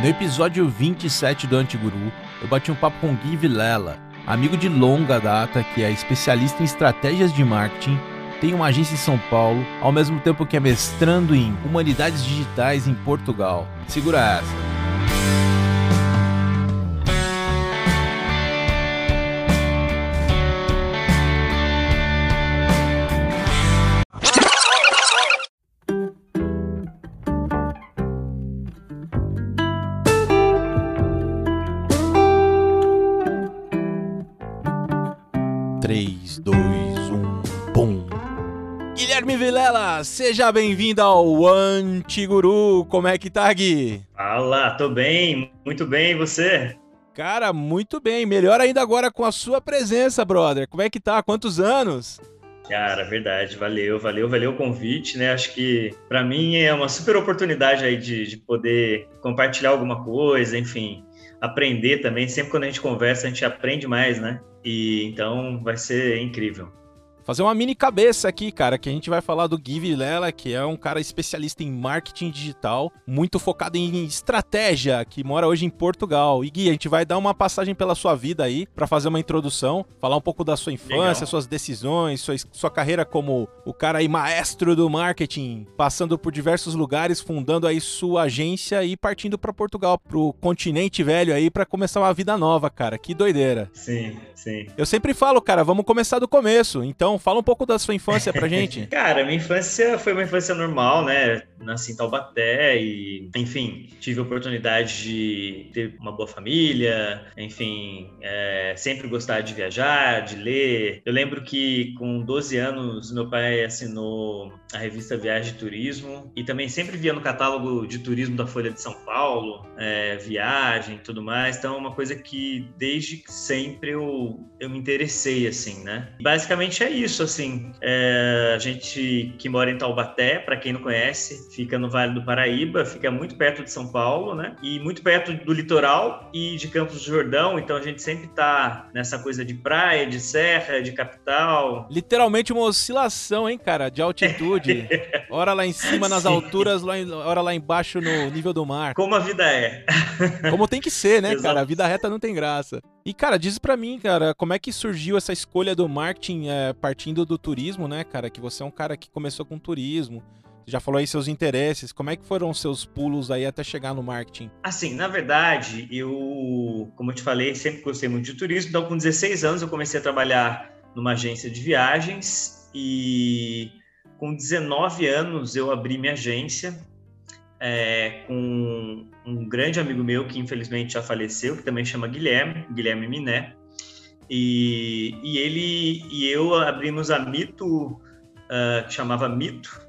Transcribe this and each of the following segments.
no episódio 27 do Antiguru, eu bati um papo com Gui Vilela, amigo de longa data que é especialista em estratégias de marketing, tem uma agência em São Paulo, ao mesmo tempo que é mestrando em Humanidades Digitais em Portugal. Segura essa. Seja bem-vindo ao Antiguru. Como é que tá, Gui? Fala, tô bem, muito bem, e você? Cara, muito bem. Melhor ainda agora com a sua presença, brother. Como é que tá? Quantos anos? Cara, verdade, valeu, valeu, valeu o convite, né? Acho que para mim é uma super oportunidade aí de, de poder compartilhar alguma coisa, enfim, aprender também. Sempre quando a gente conversa, a gente aprende mais, né? E então vai ser incrível fazer uma mini cabeça aqui, cara, que a gente vai falar do Gui Vilela, que é um cara especialista em marketing digital, muito focado em estratégia, que mora hoje em Portugal. E Gui, a gente vai dar uma passagem pela sua vida aí, para fazer uma introdução, falar um pouco da sua infância, Legal. suas decisões, sua, sua carreira como o cara aí maestro do marketing, passando por diversos lugares, fundando aí sua agência e partindo para Portugal, pro continente velho aí, para começar uma vida nova, cara. Que doideira. Sim, sim. Eu sempre falo, cara, vamos começar do começo. Então, fala um pouco da sua infância pra gente. Cara, minha infância foi uma infância normal, né? Nasci em Taubaté e, enfim, tive a oportunidade de ter uma boa família, enfim, é, sempre gostar de viajar, de ler. Eu lembro que com 12 anos meu pai assinou a revista Viagem e Turismo e também sempre via no catálogo de turismo da Folha de São Paulo, é, viagem e tudo mais. Então é uma coisa que desde sempre eu, eu me interessei, assim, né? Basicamente é isso isso, assim, é, a gente que mora em Taubaté, para quem não conhece, fica no Vale do Paraíba, fica muito perto de São Paulo, né? E muito perto do litoral e de Campos do Jordão, então a gente sempre tá nessa coisa de praia, de serra, de capital. Literalmente uma oscilação, hein, cara, de altitude. Hora lá em cima nas Sim. alturas, hora lá embaixo no nível do mar. Como a vida é. Como tem que ser, né, Exato. cara? A vida reta não tem graça. E, cara, diz pra mim, cara, como é que surgiu essa escolha do marketing é, partindo do turismo, né, cara? Que você é um cara que começou com turismo. Já falou aí seus interesses. Como é que foram os seus pulos aí até chegar no marketing? Assim, na verdade, eu, como eu te falei, sempre gostei muito de turismo. Então, com 16 anos, eu comecei a trabalhar numa agência de viagens e com 19 anos eu abri minha agência é, com um grande amigo meu que infelizmente já faleceu, que também chama Guilherme, Guilherme Miné. E, e ele e eu abrimos a Mito, uh, que chamava Mito.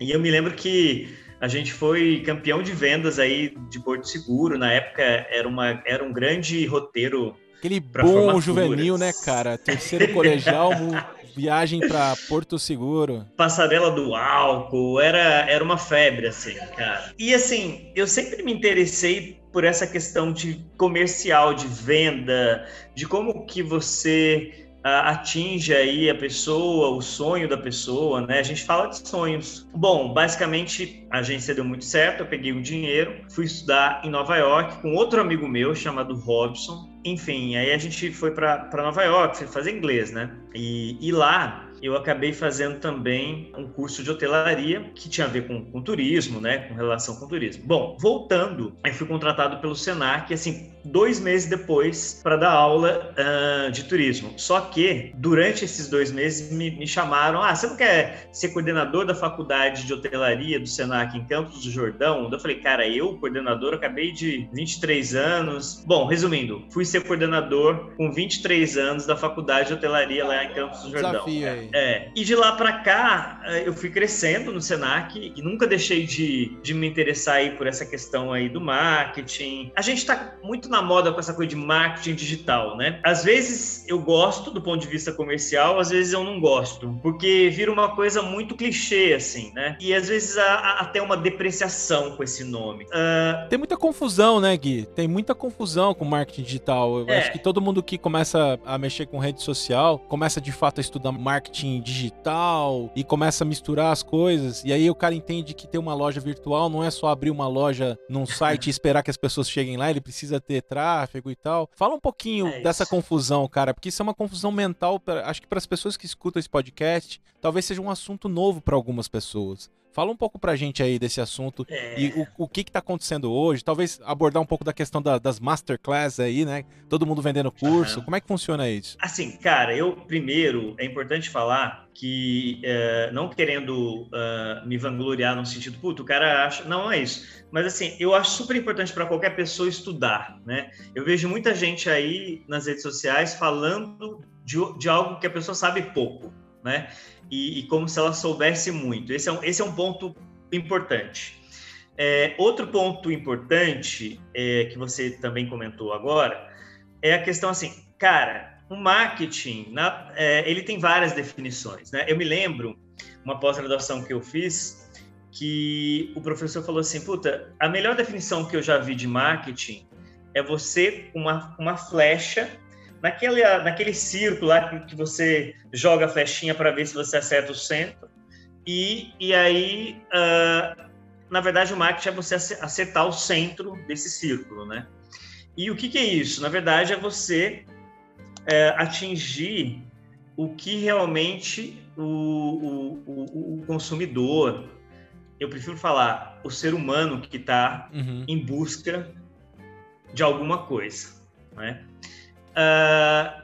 E eu me lembro que a gente foi campeão de vendas aí de Porto Seguro. Na época era, uma, era um grande roteiro. Aquele bom juvenil, né, cara? Terceiro colegial, viagem para Porto Seguro. Passarela do álcool, era, era uma febre, assim, cara. E assim, eu sempre me interessei por essa questão de comercial, de venda, de como que você atinge aí a pessoa, o sonho da pessoa, né? A gente fala de sonhos. Bom, basicamente a agência deu muito certo, eu peguei o dinheiro, fui estudar em Nova York com outro amigo meu chamado Robson. Enfim, aí a gente foi para Nova York, fazer inglês, né? E, e lá eu acabei fazendo também um curso de hotelaria que tinha a ver com, com turismo, né? Com relação com turismo. Bom, voltando, eu fui contratado pelo Senac, assim, dois meses depois para dar aula uh, de turismo. Só que durante esses dois meses me, me, chamaram: ah, você não quer ser coordenador da faculdade de hotelaria do Senac em Campos do Jordão? Eu falei, cara, eu, coordenador, acabei de 23 anos. Bom, resumindo, fui ser coordenador com 23 anos da faculdade de hotelaria lá em Campos do Jordão. Desafio aí. É. E de lá para cá, eh, eu fui crescendo no Senac e nunca deixei de, de me interessar aí por essa questão aí do marketing. A gente está muito na moda com essa coisa de marketing digital, né? Às vezes eu gosto do ponto de vista comercial, às vezes eu não gosto, porque vira uma coisa muito clichê, assim, né? E às vezes há, até uma depreciação com esse nome. Uh... Tem muita confusão, né, Gui? Tem muita confusão com marketing digital. Eu é. acho que todo mundo que começa a mexer com rede social começa começa de fato a estudar marketing digital e começa a misturar as coisas. E aí o cara entende que ter uma loja virtual não é só abrir uma loja num site e esperar que as pessoas cheguem lá, ele precisa ter tráfego e tal. Fala um pouquinho é dessa confusão, cara, porque isso é uma confusão mental, pra, acho que para as pessoas que escutam esse podcast, talvez seja um assunto novo para algumas pessoas. Fala um pouco pra gente aí desse assunto é... e o, o que que tá acontecendo hoje. Talvez abordar um pouco da questão da, das masterclass aí, né? Todo mundo vendendo curso. Uhum. Como é que funciona isso? Assim, cara, eu primeiro é importante falar que uh, não querendo uh, me vangloriar no sentido, puto, o cara acha. Não, não é isso. Mas assim, eu acho super importante para qualquer pessoa estudar, né? Eu vejo muita gente aí nas redes sociais falando de, de algo que a pessoa sabe pouco, né? E, e como se ela soubesse muito. Esse é um, esse é um ponto importante. É, outro ponto importante é, que você também comentou agora é a questão assim, cara, o marketing, na, é, ele tem várias definições, né? Eu me lembro uma pós-graduação que eu fiz que o professor falou assim, puta, a melhor definição que eu já vi de marketing é você uma, uma flecha naquele, naquele círculo lá que você joga a flechinha para ver se você acerta o centro. E, e aí, uh, na verdade, o marketing é você acertar o centro desse círculo, né? E o que, que é isso? Na verdade, é você é, atingir o que realmente o, o, o, o, consumidor, eu prefiro falar, o ser humano que está uhum. em busca de alguma coisa, né? Uh,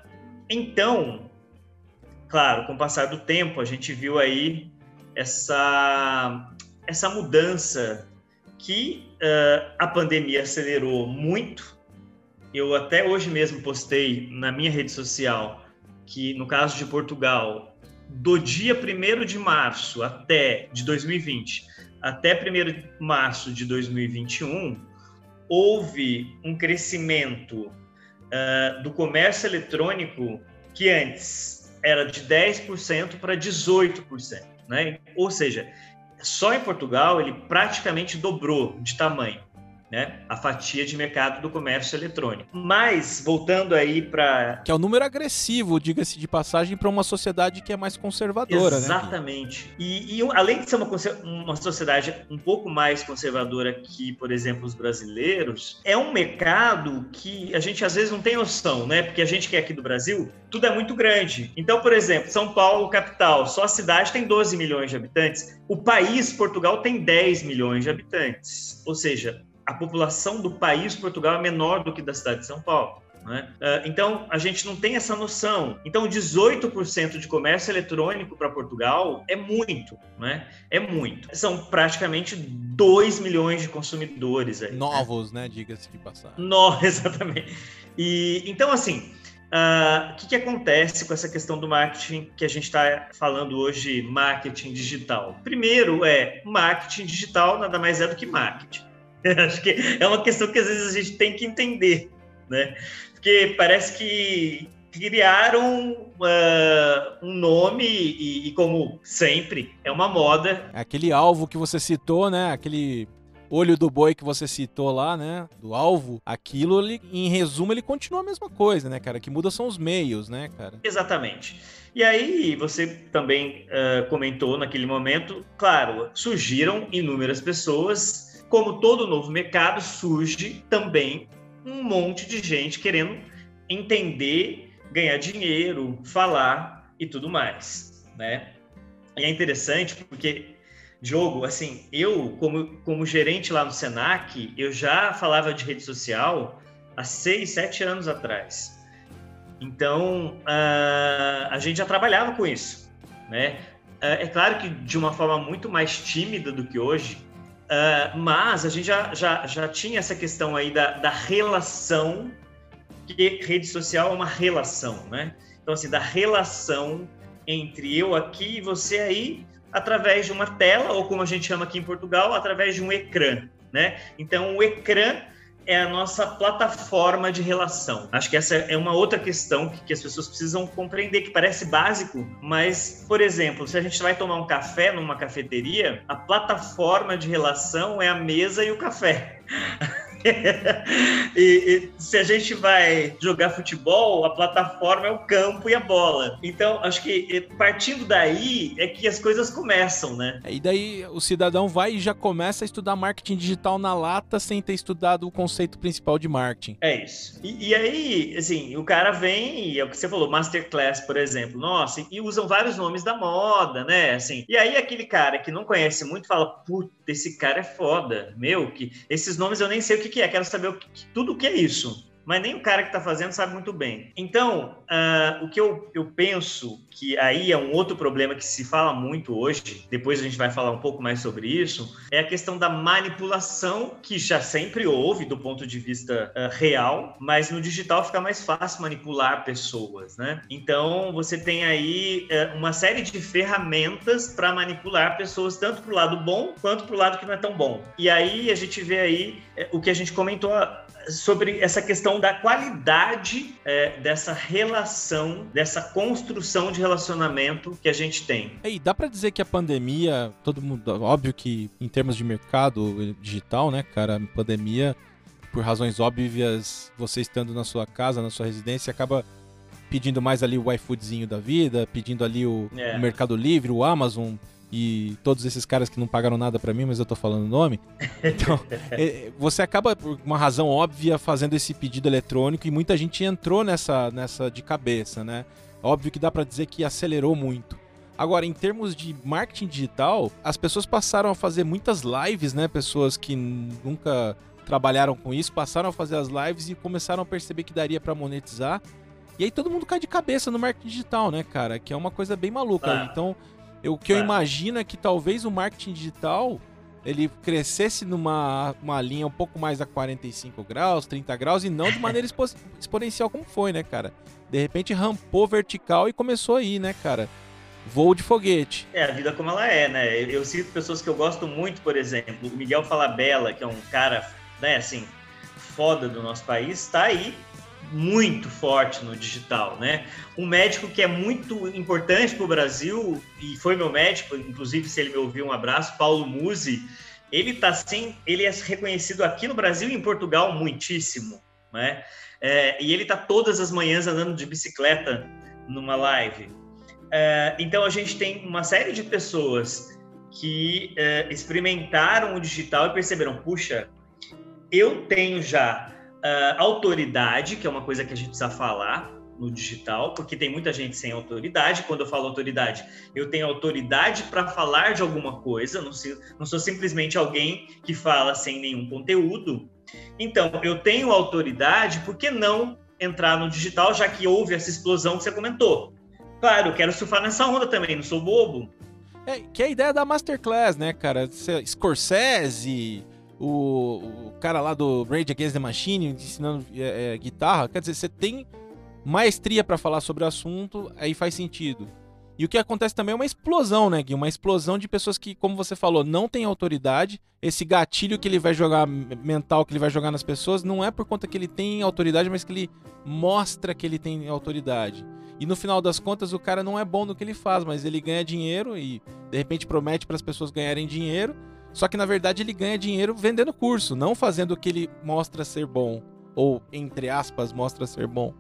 então, claro, com o passar do tempo, a gente viu aí essa, essa mudança que uh, a pandemia acelerou muito. Eu até hoje mesmo postei na minha rede social que, no caso de Portugal, do dia 1 de março até de 2020 até 1 de março de 2021, houve um crescimento uh, do comércio eletrônico que antes era de 10% para 18%, né? Ou seja, só em Portugal ele praticamente dobrou de tamanho né, a fatia de mercado do comércio eletrônico. Mas, voltando aí para. Que é um número agressivo, diga-se de passagem, para uma sociedade que é mais conservadora, né, Exatamente. Né? E, e, além de ser uma, uma sociedade um pouco mais conservadora que, por exemplo, os brasileiros, é um mercado que a gente às vezes não tem noção, né? Porque a gente que é aqui do Brasil, tudo é muito grande. Então, por exemplo, São Paulo, capital, só a cidade tem 12 milhões de habitantes. O país, Portugal, tem 10 milhões de habitantes. Ou seja, a população do país Portugal é menor do que da cidade de São Paulo. Né? Então, a gente não tem essa noção. Então, 18% de comércio eletrônico para Portugal é muito, né? É muito. São praticamente 2 milhões de consumidores aí. Né? Novos, né? né? Diga-se de passagem. No, exatamente. E, então, assim, o uh, que, que acontece com essa questão do marketing que a gente está falando hoje, marketing digital? Primeiro é, marketing digital nada mais é do que marketing. Acho que é uma questão que às vezes a gente tem que entender, né? Porque parece que criaram uh, um nome e, e, como sempre, é uma moda. Aquele alvo que você citou, né? Aquele olho do boi que você citou lá, né? Do alvo, aquilo, ele, em resumo, ele continua a mesma coisa, né, cara? O que muda são os meios, né, cara? Exatamente. E aí, você também uh, comentou naquele momento, claro, surgiram inúmeras pessoas como todo novo mercado, surge também um monte de gente querendo entender, ganhar dinheiro, falar e tudo mais, né? E é interessante porque, Diogo, assim, eu, como, como gerente lá no Senac, eu já falava de rede social há seis, sete anos atrás. Então, uh, a gente já trabalhava com isso, né? Uh, é claro que de uma forma muito mais tímida do que hoje, Uh, mas a gente já, já, já tinha essa questão aí da, da relação, que rede social é uma relação, né? Então, assim, da relação entre eu aqui e você aí, através de uma tela, ou como a gente chama aqui em Portugal, através de um ecrã, né? Então, o ecrã é a nossa plataforma de relação. Acho que essa é uma outra questão que, que, as pessoas precisam compreender, que parece básico, mas, por exemplo, se a gente vai tomar um café numa cafeteria, a plataforma de relação é a mesa e o café. e, e, se a gente vai jogar futebol, a plataforma é o campo e a bola. Então, acho que partindo daí é que as coisas começam, né? É, e daí o cidadão vai e já começa a estudar marketing digital na lata sem ter estudado o conceito principal de marketing. É isso. E, e aí, assim, o cara vem, e é o que você falou, Masterclass, por exemplo, nossa, e usam vários nomes da moda, né? Assim, e aí aquele cara que não conhece muito fala, puta, esse cara é foda, meu, que esses nomes eu nem sei o que, que é, quero saber o que, tudo o que é isso mas nem o cara que está fazendo sabe muito bem. Então, uh, o que eu, eu penso que aí é um outro problema que se fala muito hoje, depois a gente vai falar um pouco mais sobre isso, é a questão da manipulação, que já sempre houve do ponto de vista uh, real, mas no digital fica mais fácil manipular pessoas, né? Então, você tem aí uh, uma série de ferramentas para manipular pessoas, tanto para o lado bom quanto para o lado que não é tão bom. E aí a gente vê aí o que a gente comentou sobre essa questão da qualidade é, dessa relação, dessa construção de relacionamento que a gente tem. E dá para dizer que a pandemia, todo mundo, óbvio que em termos de mercado digital, né, cara, a pandemia, por razões óbvias, você estando na sua casa, na sua residência, acaba pedindo mais ali o iFoodzinho da vida, pedindo ali o, é. o Mercado Livre, o Amazon, e todos esses caras que não pagaram nada para mim, mas eu tô falando o nome. Então, é, você acaba, por uma razão óbvia, fazendo esse pedido eletrônico e muita gente entrou nessa, nessa de cabeça, né? Óbvio que dá para dizer que acelerou muito. Agora, em termos de marketing digital, as pessoas passaram a fazer muitas lives, né? Pessoas que nunca trabalharam com isso passaram a fazer as lives e começaram a perceber que daria para monetizar. E aí todo mundo cai de cabeça no marketing digital, né, cara? Que é uma coisa bem maluca. Ah. Então, eu, o que eu é. imagino é que talvez o marketing digital ele crescesse numa uma linha um pouco mais a 45 graus, 30 graus e não de maneira expo exponencial como foi, né, cara? De repente rampou vertical e começou aí, né, cara? Voo de foguete. É, a vida como ela é, né? Eu, eu cito pessoas que eu gosto muito, por exemplo, o Miguel Falabella, que é um cara, né, assim, foda do nosso país, está aí muito forte no digital, né? Um médico que é muito importante para o Brasil e foi meu médico, inclusive se ele me ouvir um abraço, Paulo Musi, ele tá sim, ele é reconhecido aqui no Brasil e em Portugal muitíssimo, né? É, e ele tá todas as manhãs andando de bicicleta numa live. É, então a gente tem uma série de pessoas que é, experimentaram o digital e perceberam, puxa, eu tenho já uh, autoridade, que é uma coisa que a gente precisa falar no digital, porque tem muita gente sem autoridade. Quando eu falo autoridade, eu tenho autoridade para falar de alguma coisa, não sou, não sou simplesmente alguém que fala sem nenhum conteúdo. Então, eu tenho autoridade, por que não entrar no digital, já que houve essa explosão que você comentou? Claro, eu quero surfar nessa onda também, não sou bobo. É, que é a ideia da Masterclass, né, cara? Scorsese, o, o cara lá do Rage Against the Machine ensinando é, é, guitarra. Quer dizer, você tem maestria para falar sobre o assunto, aí faz sentido. E o que acontece também é uma explosão, né, Gui? Uma explosão de pessoas que, como você falou, não tem autoridade. Esse gatilho que ele vai jogar, mental que ele vai jogar nas pessoas, não é por conta que ele tem autoridade, mas que ele mostra que ele tem autoridade. E no final das contas, o cara não é bom no que ele faz, mas ele ganha dinheiro e de repente promete para as pessoas ganharem dinheiro só que na verdade ele ganha dinheiro vendendo curso, não fazendo o que ele mostra ser bom. Ou, entre aspas, mostra ser bom.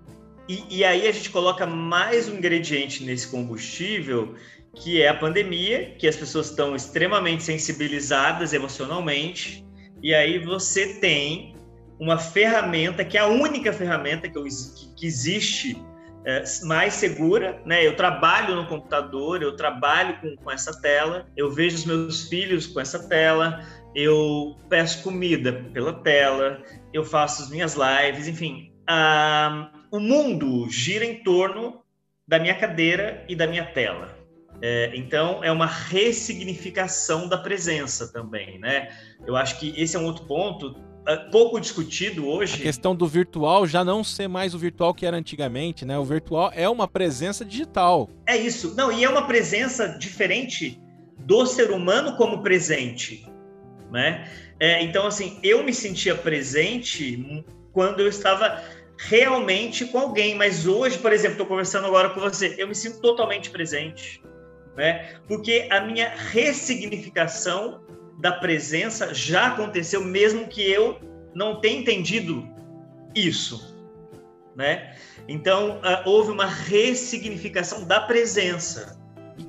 E, e aí a gente coloca mais um ingrediente nesse combustível, que é a pandemia, que as pessoas estão extremamente sensibilizadas emocionalmente. E aí você tem uma ferramenta, que é a única ferramenta que, que existe é, mais segura, né? Eu trabalho no computador, eu trabalho com, com essa tela, eu vejo os meus filhos com essa tela, eu peço comida pela tela, eu faço as minhas lives, enfim. Ah, o mundo gira em torno da minha cadeira e da minha tela. É, então, é uma ressignificação da presença também, né? Eu acho que esse é um outro ponto pouco discutido hoje. A questão do virtual já não ser mais o virtual que era antigamente, né? O virtual é uma presença digital. É isso. Não, e é uma presença diferente do ser humano como presente, né? É, então, assim, eu me sentia presente quando eu estava realmente com alguém, mas hoje, por exemplo, estou conversando agora com você, eu me sinto totalmente presente, né? Porque a minha ressignificação da presença já aconteceu, mesmo que eu não tem entendido isso, né? Então, uh, houve uma ressignificação da presença.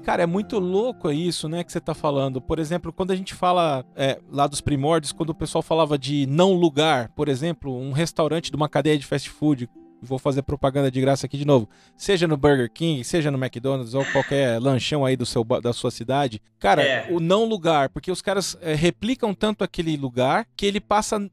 Cara, é muito louco isso, né, que você tá falando. Por exemplo, quando a gente fala é, lá dos primórdios, quando o pessoal falava de não lugar, por exemplo, um restaurante de uma cadeia de fast food, vou fazer propaganda de graça aqui de novo, seja no Burger King, seja no McDonald's ou qualquer lanchão aí do seu, da sua cidade, cara, é. o não lugar, porque os caras é, replicam tanto aquele lugar que ele passa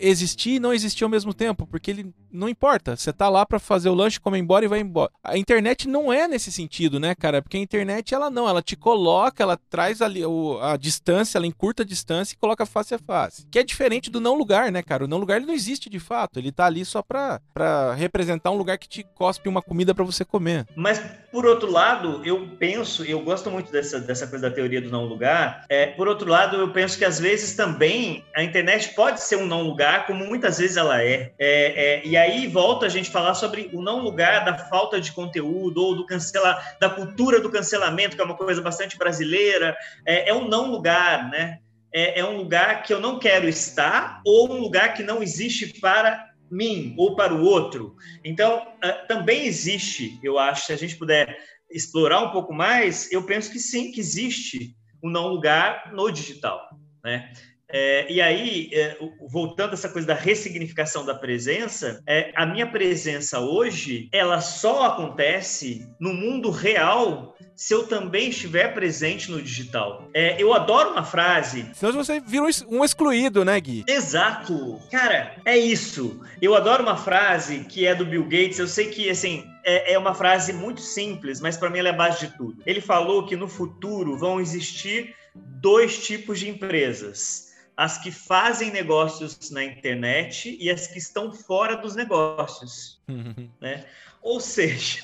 existir e não existir ao mesmo tempo, porque ele não importa. Você tá lá para fazer o lanche, come embora e vai embora. A internet não é nesse sentido, né, cara? Porque a internet, ela não, ela te coloca, ela traz ali o, a distância, ela encurta a distância e coloca face a face. Que é diferente do não lugar, né, cara? O não lugar ele não existe de fato. Ele tá ali só pra, pra representar um lugar que te cospe uma comida para você comer. Mas, por outro lado, eu penso, eu gosto muito dessa, dessa coisa da teoria do não lugar. É, por outro lado, eu penso que às vezes também a internet pode ser um não lugar, como muitas vezes ela é. é, é e aí volta a gente falar sobre o não lugar da falta de conteúdo ou do cancelar, da cultura do cancelamento, que é uma coisa bastante brasileira. É, é um não lugar, né? É, é um lugar que eu não quero estar ou um lugar que não existe para mim ou para o outro. Então, uh, também existe, eu acho, se a gente puder explorar um pouco mais, eu penso que sim, que existe um não lugar no digital, né? É, e aí, é, voltando a essa coisa da ressignificação da presença, é, a minha presença hoje, ela só acontece no mundo real se eu também estiver presente no digital. É, eu adoro uma frase. Senão você virou um excluído, né, Gui? Exato. Cara, é isso. Eu adoro uma frase que é do Bill Gates. Eu sei que, assim, é, é uma frase muito simples, mas para mim ela é a base de tudo. Ele falou que no futuro vão existir dois tipos de empresas as que fazem negócios na internet e as que estão fora dos negócios. Né? Ou seja,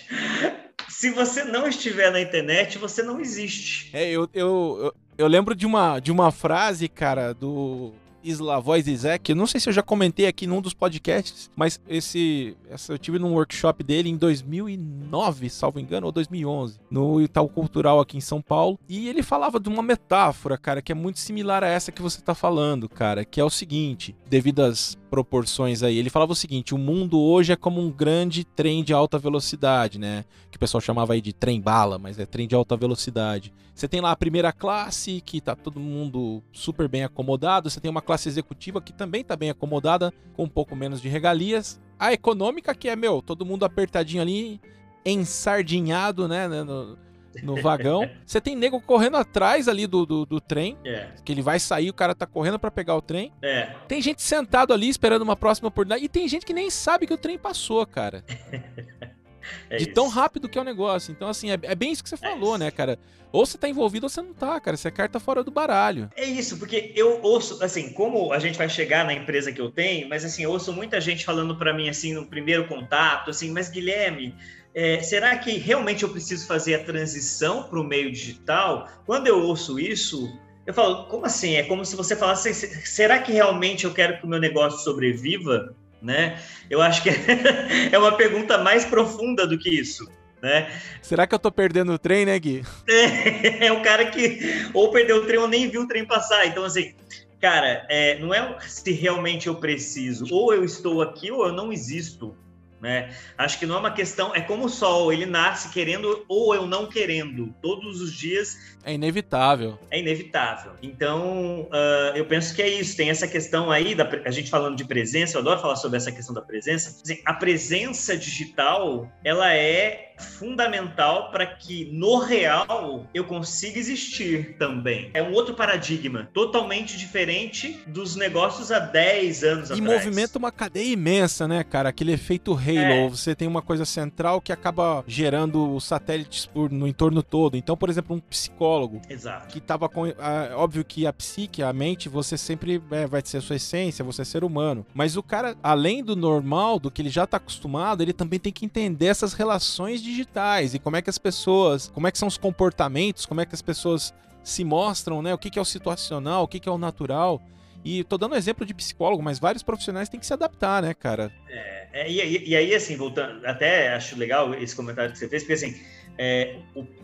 se você não estiver na internet, você não existe. É, eu, eu, eu, eu lembro de uma, de uma frase, cara, do Slavoj Zizek. Eu não sei se eu já comentei aqui num dos podcasts, mas esse, eu tive num workshop dele em 2009, salvo engano, ou 2011, no Itaú Cultural aqui em São Paulo. E ele falava de uma metáfora, cara, que é muito similar a essa que você tá falando, cara, que é o seguinte, devido às proporções aí. Ele falava o seguinte: o mundo hoje é como um grande trem de alta velocidade, né? Que o pessoal chamava aí de trem bala, mas é trem de alta velocidade. Você tem lá a primeira classe, que tá todo mundo super bem acomodado. Você tem uma classe executiva que também tá bem acomodada, com um pouco menos de regalias. A econômica, que é, meu, todo mundo apertadinho ali, ensardinhado, né? No, no vagão. Você tem nego correndo atrás ali do, do, do trem. É. Que ele vai sair, o cara tá correndo para pegar o trem. É. Tem gente sentado ali esperando uma próxima oportunidade. E tem gente que nem sabe que o trem passou, cara. É de isso. tão rápido que é o negócio. Então, assim, é, é bem isso que você é falou, é né, cara? Ou você tá envolvido ou você não tá, cara. Você é carta fora do baralho. É isso, porque eu ouço, assim, como a gente vai chegar na empresa que eu tenho, mas assim, eu ouço muita gente falando para mim, assim, no primeiro contato, assim, mas Guilherme, é, será que realmente eu preciso fazer a transição para o meio digital? Quando eu ouço isso, eu falo, como assim? É como se você falasse, será que realmente eu quero que o meu negócio sobreviva? Né? Eu acho que é uma pergunta mais profunda do que isso. Né? Será que eu tô perdendo o trem, né, Gui? É, é o cara que ou perdeu o trem ou nem viu o trem passar. Então, assim, cara, é, não é se realmente eu preciso, ou eu estou aqui ou eu não existo. Né? Acho que não é uma questão, é como o sol, ele nasce querendo ou eu não querendo, todos os dias. É inevitável. É inevitável. Então, uh, eu penso que é isso. Tem essa questão aí, da, a gente falando de presença, eu adoro falar sobre essa questão da presença. A presença digital, ela é fundamental para que no real eu consiga existir também. É um outro paradigma, totalmente diferente dos negócios há 10 anos e atrás. E movimenta uma cadeia imensa, né, cara? Aquele efeito halo. É. Você tem uma coisa central que acaba gerando satélites por, no entorno todo. Então, por exemplo, um psicólogo Exato. que estava com. Ah, óbvio que a psique, a mente, você sempre é, vai ser a sua essência, você é ser humano. Mas o cara, além do normal, do que ele já está acostumado, ele também tem que entender essas relações digitais e como é que as pessoas, como é que são os comportamentos, como é que as pessoas se mostram, né? O que, que é o situacional, o que, que é o natural. E tô dando exemplo de psicólogo, mas vários profissionais têm que se adaptar, né, cara? É, é e, e, aí, assim, voltando, até acho legal esse comentário que você fez, porque assim, é,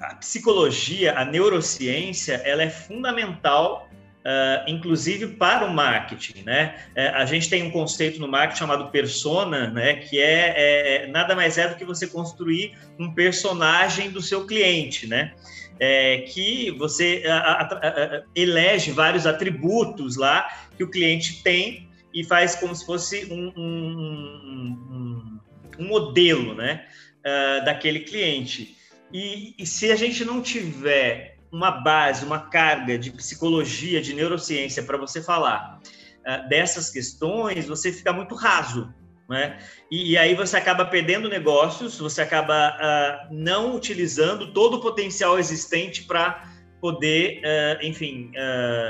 a psicologia, a neurociência, ela é fundamental Uh, inclusive para o marketing, né? É, a gente tem um conceito no marketing chamado persona, né? Que é, é, nada mais é do que você construir um personagem do seu cliente, né? É, que você a, a, a, elege vários atributos lá que o cliente tem e faz como se fosse um, um, um, um modelo, né? Uh, daquele cliente. E, e se a gente não tiver uma base, uma carga de psicologia, de neurociência para você falar uh, dessas questões, você fica muito raso. Né? E, e, aí você acaba perdendo negócios, você acaba uh, não utilizando todo o potencial existente para poder, uh, enfim,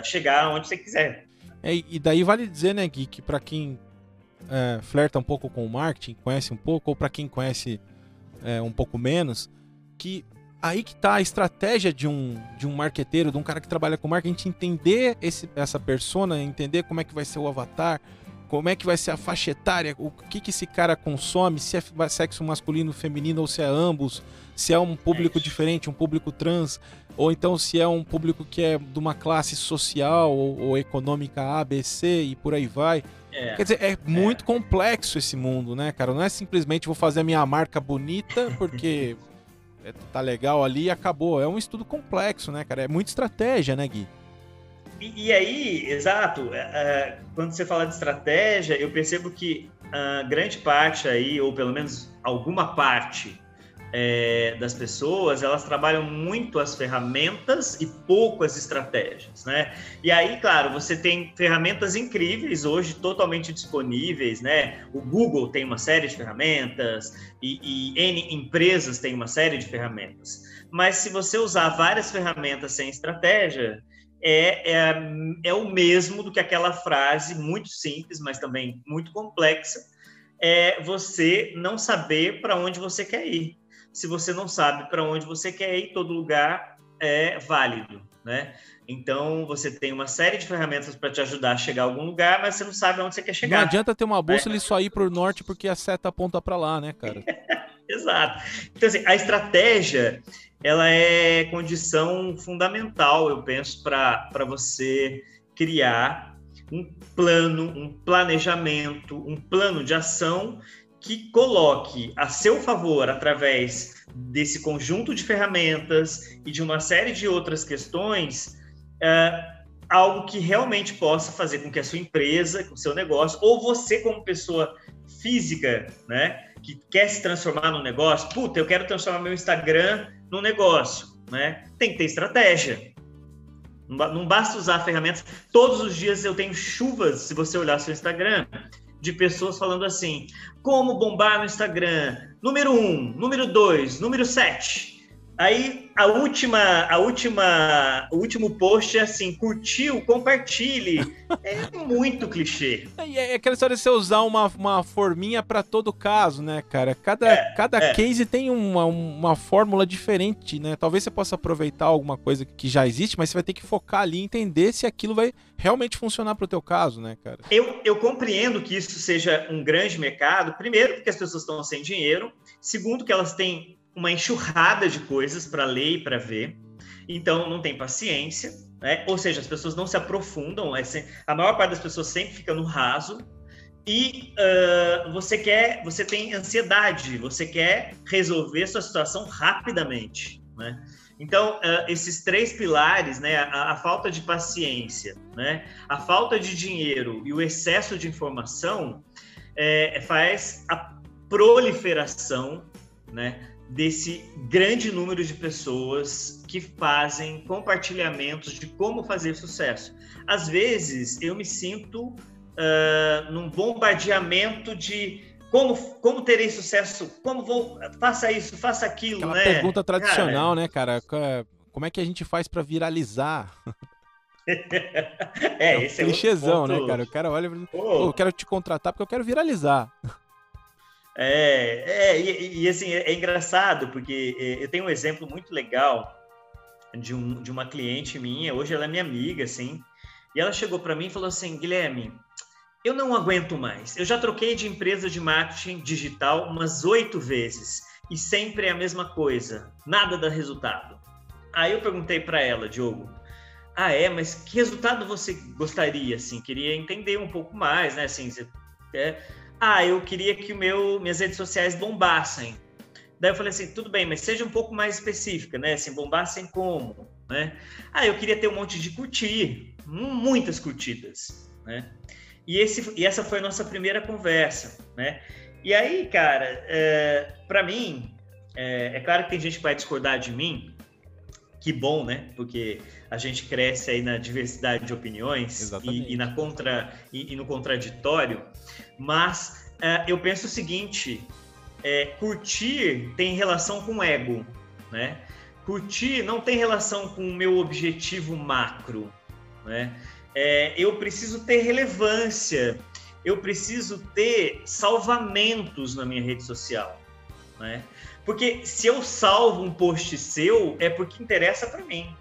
chegar onde você quiser. É, e daí vale dizer, né, Gui, que para quem é, flerta um pouco com o marketing, conhece um pouco, ou para quem conhece é, um pouco menos, que aí que tá a estratégia de um, de um marqueteiro, de um cara que trabalha com marketing, entender esse, essa persona, entender como é que vai ser o avatar, como é que vai ser a faixa etária, o que, que esse cara consome, se é sexo masculino, feminino ou se é ambos, se é um público é diferente, um público trans, ou então se é um público que é de uma classe social ou, ou econômica A, B, C e por aí vai. É, Quer dizer, é muito é. complexo esse mundo, né, cara? Não é simplesmente vou fazer a minha marca bonita porque é, tá legal ali e acabou. É um estudo complexo, né, cara? É muita estratégia, né, Gui? E, e aí, exato, é, quando você fala de estratégia, eu percebo que a grande parte aí, ou pelo menos alguma parte é, das pessoas, elas trabalham muito as ferramentas e pouco as estratégias, né? E aí, claro, você tem ferramentas incríveis hoje, totalmente disponíveis, né? O Google tem uma série de ferramentas e, e N empresas têm uma série de ferramentas. Mas se você usar várias ferramentas sem estratégia, é, é, é, o mesmo do que aquela frase muito simples, mas também muito complexa, é você não saber para onde você quer ir se você não sabe para onde você quer ir, todo lugar é válido, né? Então você tem uma série de ferramentas para te ajudar a chegar a algum lugar, mas você não sabe onde você quer chegar. Não adianta ter uma bússola é. e só ir para o norte porque a seta aponta para lá, né, cara? Exato. Então assim, a estratégia ela é condição fundamental, eu penso, para você criar um plano, um planejamento, um plano de ação que coloque a seu favor, através desse conjunto de ferramentas e de uma série de outras questões, é, algo que realmente possa fazer com que a sua empresa, o seu negócio, ou você como pessoa física, né, que quer se transformar num negócio, puta, eu quero transformar meu Instagram num negócio, né? Tem que ter estratégia. Não basta usar ferramentas. Todos os dias eu tenho chuvas, se você olhar seu Instagram, de pessoas falando assim: como bombar no Instagram? Número um, número dois, número sete. Aí a última, a última, o último post é assim, curtiu, compartilhe. É muito clichê. É, é aquela história de você usar uma, uma forminha para todo caso, né, cara? Cada, é, cada é. case tem uma, uma fórmula diferente, né? Talvez você possa aproveitar alguma coisa que já existe, mas você vai ter que focar ali e entender se aquilo vai realmente funcionar para o teu caso, né, cara? Eu, eu compreendo que isso seja um grande mercado, primeiro porque as pessoas estão sem dinheiro, segundo que elas têm uma enxurrada de coisas para ler e para ver, então não tem paciência, né? ou seja, as pessoas não se aprofundam, é a maior parte das pessoas sempre fica no raso, e uh, você quer, você tem ansiedade, você quer resolver sua situação rapidamente, né? Então, uh, esses três pilares, né, a, a, falta de paciência, né, a falta de dinheiro e o excesso de informação, é, faz a proliferação, né, desse grande número de pessoas que fazem compartilhamentos de como fazer sucesso. Às vezes eu me sinto uh, num bombardeamento de como, como terei sucesso, como vou, faça isso, faça aquilo, Aquela né? pergunta tradicional, cara, né, cara? Como é que a gente faz para viralizar? é, é um esse clichêzão, é né, cara? O cara olha e fala, eu quero te contratar porque eu quero viralizar. É, é e, e, assim, é, é engraçado, porque é, eu tenho um exemplo muito legal de, um, de uma cliente minha, hoje ela é minha amiga, assim, e ela chegou para mim e falou assim, Guilherme, eu não aguento mais, eu já troquei de empresa de marketing digital umas oito vezes, e sempre é a mesma coisa, nada dá resultado. Aí eu perguntei para ela, Diogo, ah, é, mas que resultado você gostaria, assim? Queria entender um pouco mais, né? Assim, você, é, ah, eu queria que o meu, minhas redes sociais bombassem. Daí eu falei assim, tudo bem, mas seja um pouco mais específica, né? Assim, bombassem como, né? Ah, eu queria ter um monte de curtir, muitas curtidas, né? E, esse, e essa foi a nossa primeira conversa, né? E aí, cara, é, para mim, é, é, claro que tem gente que vai discordar de mim, que bom, né? Porque a gente cresce aí na diversidade de opiniões e, e, na contra, e, e, no contraditório, mas é, eu penso o seguinte, é, curtir tem relação com ego, né? Curtir não tem relação com o meu objetivo macro, né? É, eu preciso ter relevância, eu preciso ter salvamentos na minha rede social, né? Porque se eu salvo um post seu, é porque interessa para mim,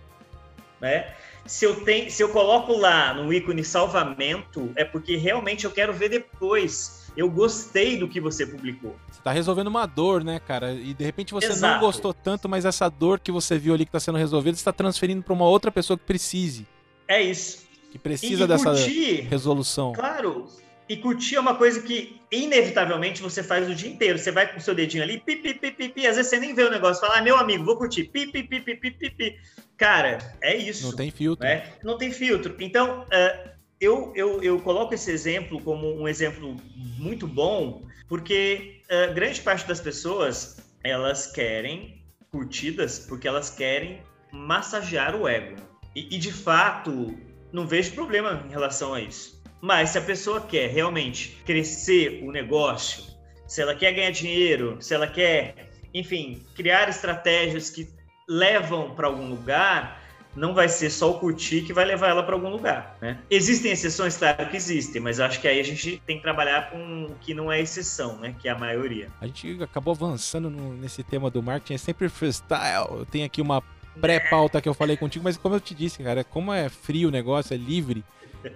né? Se eu, tenho, se eu coloco lá no ícone salvamento, é porque realmente eu quero ver depois. Eu gostei do que você publicou. Você tá resolvendo uma dor, né, cara? E de repente você Exato. não gostou tanto, mas essa dor que você viu ali que está sendo resolvida, está transferindo para uma outra pessoa que precise. É isso. Que precisa e, e dessa curtir, resolução. Claro, e curtir é uma coisa que, inevitavelmente, você faz o dia inteiro. Você vai com o seu dedinho ali, pi, pi, pi, pi, pi. Às vezes você nem vê o negócio, fala, ah, meu amigo, vou curtir, pi, pi, pi, pi, pi, pi, pi. Cara, é isso. Não tem filtro. Né? Não tem filtro. Então, uh, eu, eu, eu coloco esse exemplo como um exemplo muito bom, porque uh, grande parte das pessoas, elas querem curtidas porque elas querem massagear o ego. E, e de fato, não vejo problema em relação a isso. Mas se a pessoa quer realmente crescer o negócio, se ela quer ganhar dinheiro, se ela quer, enfim, criar estratégias que levam para algum lugar, não vai ser só o curtir que vai levar ela para algum lugar, né? Existem exceções, claro que existem, mas acho que aí a gente tem que trabalhar com o que não é exceção, né? Que é a maioria. A gente acabou avançando no, nesse tema do marketing, é sempre freestyle. Eu tenho aqui uma pré-pauta que eu falei contigo, mas como eu te disse, cara, como é frio o negócio, é livre,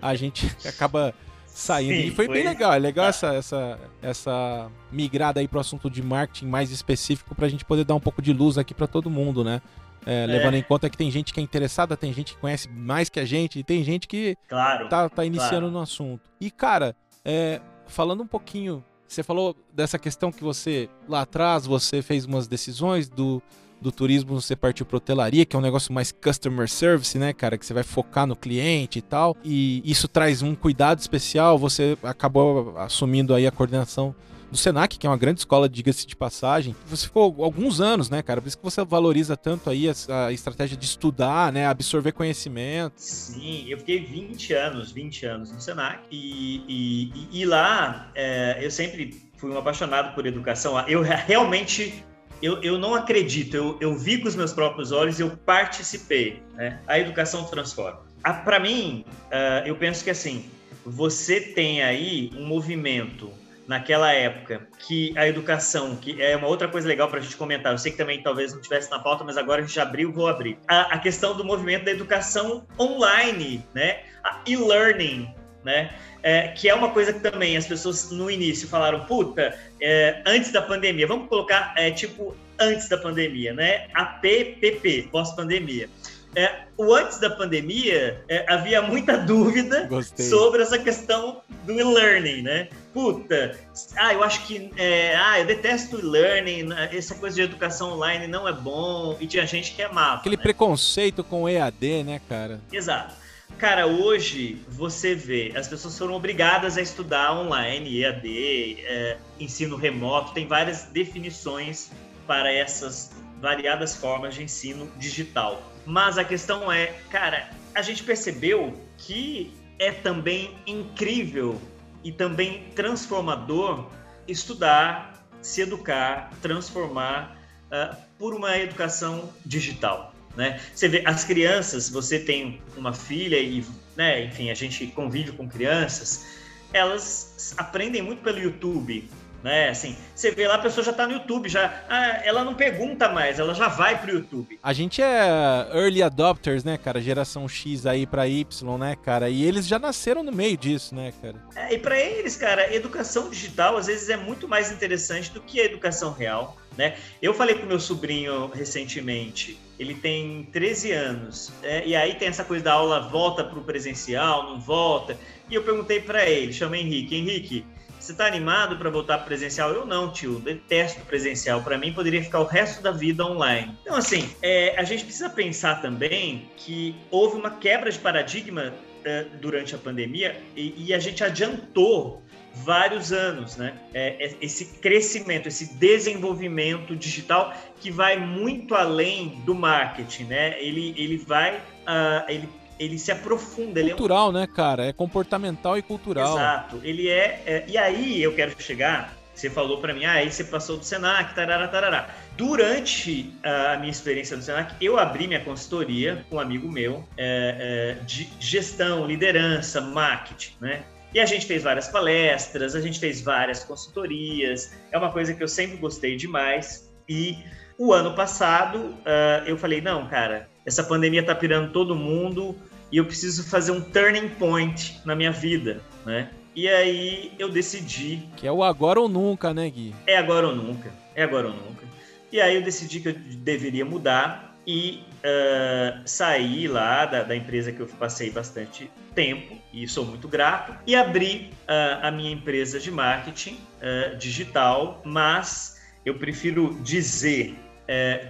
a gente acaba saindo. Sim, e foi, foi, bem legal, é legal essa, essa, essa migrada aí pro assunto de marketing mais específico pra gente poder dar um pouco de luz aqui para todo mundo, né? É, é. Levando em conta que tem gente que é interessada, tem gente que conhece mais que a gente, e tem gente que claro, tá, tá iniciando claro. no assunto. E, cara, é, falando um pouquinho, você falou dessa questão que você, lá atrás, você fez umas decisões do do turismo você partiu para hotelaria, que é um negócio mais customer service, né, cara, que você vai focar no cliente e tal. E isso traz um cuidado especial. Você acabou assumindo aí a coordenação do Senac, que é uma grande escola, diga-se de passagem. Você ficou alguns anos, né, cara? Por isso que você valoriza tanto aí a, estratégia de estudar, né, absorver conhecimento. Sim, eu fiquei 20 anos, 20 anos no Senac e, e, e lá é, eu sempre fui um apaixonado por educação. Eu realmente eu, eu não acredito, eu, eu vi com os meus próprios olhos, eu participei. Né? A educação transforma. Para mim, uh, eu penso que assim, você tem aí um movimento naquela época que a educação, que é uma outra coisa legal para a gente comentar, eu sei que também talvez não tivesse na pauta, mas agora a gente abriu, vou abrir. A, a questão do movimento da educação online, né? A e-learning, né? É, que é uma coisa que também as pessoas no início falaram, puta, é, antes da pandemia, vamos colocar é, tipo antes da pandemia, né? APPP, pós-pandemia. É, o antes da pandemia, é, havia muita dúvida Gostei. sobre essa questão do e-learning, né? Puta, ah, eu acho que, é, ah, eu detesto e-learning, né? essa coisa de educação online não é bom, e tinha gente que amava. Aquele né? preconceito com EAD, né, cara? Exato. Cara, hoje você vê, as pessoas foram obrigadas a estudar online, EAD, é, ensino remoto, tem várias definições para essas variadas formas de ensino digital. Mas a questão é, cara, a gente percebeu que é também incrível e também transformador estudar, se educar, transformar uh, por uma educação digital. Né? Você vê as crianças, você tem uma filha e, né, enfim, a gente convive com crianças, elas aprendem muito pelo YouTube, né? Assim, você vê lá a pessoa já está no YouTube, já, ah, ela não pergunta mais, ela já vai pro YouTube. A gente é early adopters, né, cara? Geração X aí para Y, né, cara? E eles já nasceram no meio disso, né, cara? É, e para eles, cara, educação digital às vezes é muito mais interessante do que a educação real né? Eu falei pro meu sobrinho recentemente, ele tem 13 anos, é, e aí tem essa coisa da aula volta pro presencial, não volta, e eu perguntei para ele, chamei Henrique, Henrique, você está animado para voltar presencial? Eu não, tio. Detesto presencial. Para mim, poderia ficar o resto da vida online. Então, assim, é, a gente precisa pensar também que houve uma quebra de paradigma é, durante a pandemia e, e, a gente adiantou vários anos, né? É, é, esse crescimento, esse desenvolvimento digital que vai muito além do marketing, né? Ele, ele vai, uh, ele ele se aprofunda. Cultural, ele é um... né, cara? É comportamental e cultural. Exato. Ele é, é, E aí eu quero chegar. Você falou para mim, ah, aí você passou do Senac, tarará, tarará. Durante a minha experiência no Senac, eu abri minha consultoria com um amigo meu é, é, de gestão, liderança, marketing, né? E a gente fez várias palestras, a gente fez várias consultorias. É uma coisa que eu sempre gostei demais. E o ano passado uh, eu falei, não, cara, essa pandemia tá pirando todo mundo e eu preciso fazer um turning point na minha vida, né? E aí eu decidi. Que é o agora ou nunca, né, Gui? É agora ou nunca. É agora ou nunca. E aí eu decidi que eu deveria mudar e uh, sair lá da, da, empresa que eu passei bastante tempo e sou muito grato e abri uh, a minha empresa de marketing uh, digital, mas eu prefiro dizer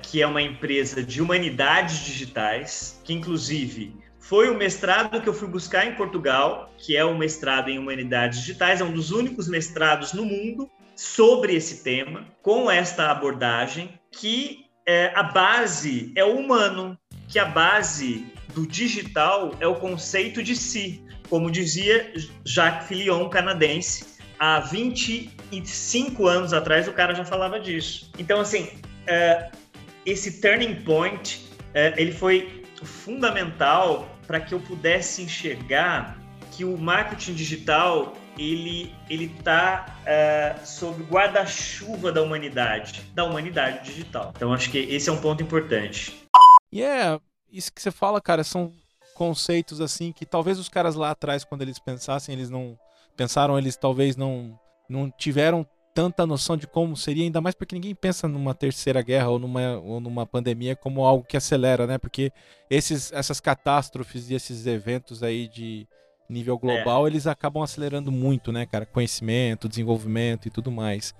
que é uma empresa de humanidades digitais, que inclusive foi o mestrado que eu fui buscar em Portugal, que é o mestrado em Humanidades Digitais, é um dos únicos mestrados no mundo sobre esse tema, com esta abordagem, que é, a base é o humano, que a base do digital é o conceito de si, como dizia Jacques Fillion, canadense, há 25 anos atrás o cara já falava disso. Então, assim, é, esse turning point, é, ele foi fundamental para que eu pudesse enxergar que o marketing digital ele ele está uh, sob guarda-chuva da humanidade, da humanidade digital. Então acho que esse é um ponto importante. E é isso que você fala, cara, são conceitos assim que talvez os caras lá atrás quando eles pensassem, eles não pensaram, eles talvez não não tiveram tanta noção de como seria, ainda mais porque ninguém pensa numa terceira guerra ou numa, ou numa pandemia como algo que acelera, né? Porque esses, essas catástrofes e esses eventos aí de nível global, é. eles acabam acelerando muito, né, cara? Conhecimento, desenvolvimento e tudo mais.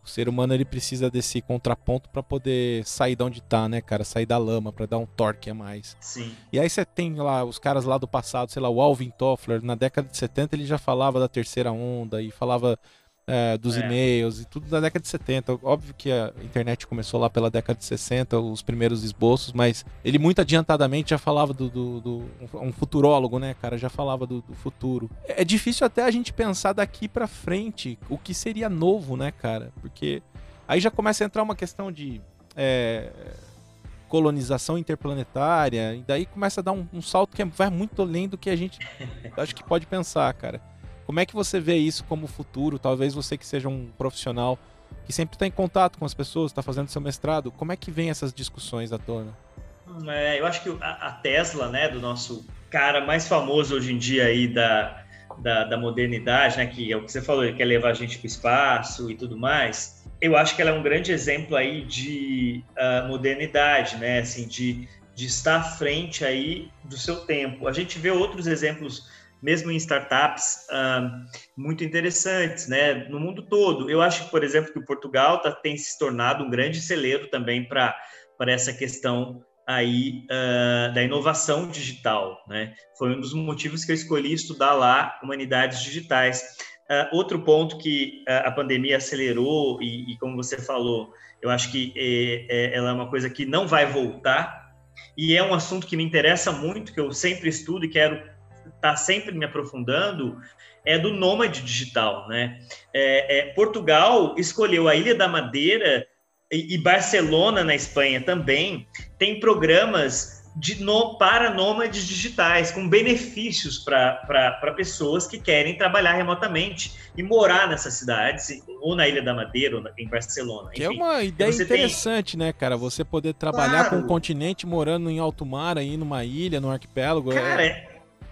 O ser humano ele precisa desse contraponto para poder sair de onde tá, né, cara? Sair da lama, para dar um torque a mais. Sim. E aí você tem lá os caras lá do passado, sei lá, o Alvin Toffler, na década de 70 ele já falava da terceira onda e falava é, dos é. e-mails e tudo da década de 70. Óbvio que a internet começou lá pela década de 60, os primeiros esboços, mas ele muito adiantadamente já falava do. do, do um futurólogo, né, cara? Já falava do, do, futuro. É difícil até a gente pensar daqui para frente o que seria novo, né, cara? Porque aí já começa a entrar uma questão de. É, colonização interplanetária, e daí começa a dar um, um salto que vai muito além do que a gente acho que pode pensar, cara. Como é que você vê isso como futuro? Talvez você que seja um profissional que sempre está em contato com as pessoas, está fazendo seu mestrado, como é que vem essas discussões à tona? Hum, é, eu acho que a, Tesla, né, do nosso cara mais famoso hoje em dia aí da, da, da, modernidade, né, que é o que você falou, ele quer levar a gente para o espaço e tudo mais. Eu acho que ela é um grande exemplo aí de uh, modernidade, né, assim, de, de estar à frente aí do seu tempo. A gente vê outros exemplos mesmo em startups muito interessantes, né, no mundo todo. Eu acho, por exemplo, que o Portugal tá, tem se tornado um grande celeiro também para essa questão aí da inovação digital, né? Foi um dos motivos que eu escolhi estudar lá humanidades digitais. Outro ponto que a pandemia acelerou e, e, como você falou, eu acho que é, é, ela é uma coisa que não vai voltar e é um assunto que me interessa muito, que eu sempre estudo e quero está sempre me aprofundando é do nômade digital, né? É, é, Portugal escolheu a Ilha da Madeira e, e Barcelona na Espanha também tem programas de no, para nômades digitais, com benefícios para pessoas que querem trabalhar remotamente e morar nessas cidades, ou na Ilha da Madeira, ou em Barcelona. Que é uma ideia interessante, tem... né, cara? Você poder trabalhar claro. com um continente morando em alto mar, aí numa ilha, num arquipélago. É cara, é...